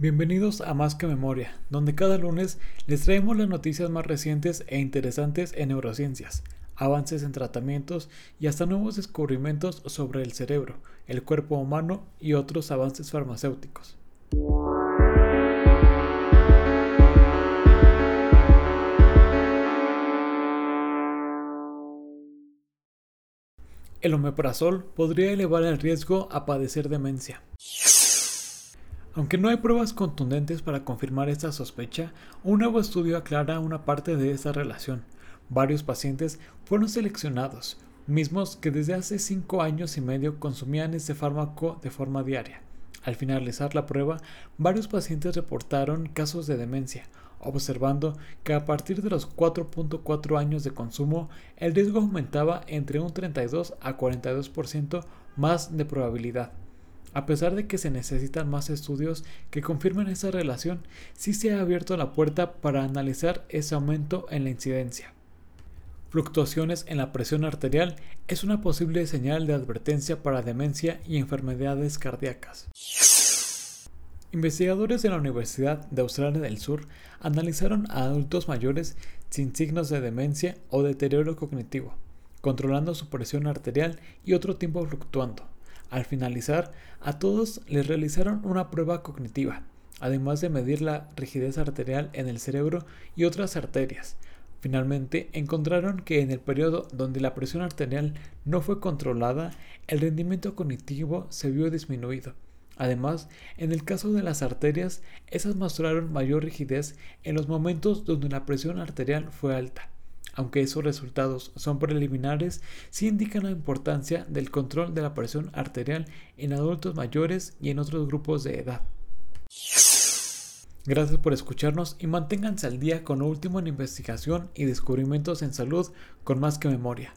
Bienvenidos a Más que Memoria, donde cada lunes les traemos las noticias más recientes e interesantes en neurociencias, avances en tratamientos y hasta nuevos descubrimientos sobre el cerebro, el cuerpo humano y otros avances farmacéuticos. El omeprazol podría elevar el riesgo a padecer demencia. Aunque no hay pruebas contundentes para confirmar esta sospecha, un nuevo estudio aclara una parte de esta relación. Varios pacientes fueron seleccionados, mismos que desde hace 5 años y medio consumían este fármaco de forma diaria. Al finalizar la prueba, varios pacientes reportaron casos de demencia, observando que a partir de los 4.4 años de consumo, el riesgo aumentaba entre un 32 a 42% más de probabilidad. A pesar de que se necesitan más estudios que confirmen esa relación, sí se ha abierto la puerta para analizar ese aumento en la incidencia. Fluctuaciones en la presión arterial es una posible señal de advertencia para demencia y enfermedades cardíacas. Investigadores de la Universidad de Australia del Sur analizaron a adultos mayores sin signos de demencia o deterioro cognitivo, controlando su presión arterial y otro tiempo fluctuando. Al finalizar, a todos les realizaron una prueba cognitiva, además de medir la rigidez arterial en el cerebro y otras arterias. Finalmente, encontraron que en el periodo donde la presión arterial no fue controlada, el rendimiento cognitivo se vio disminuido. Además, en el caso de las arterias, esas mostraron mayor rigidez en los momentos donde la presión arterial fue alta. Aunque esos resultados son preliminares, sí indican la importancia del control de la presión arterial en adultos mayores y en otros grupos de edad. Gracias por escucharnos y manténganse al día con lo último en investigación y descubrimientos en salud con más que memoria.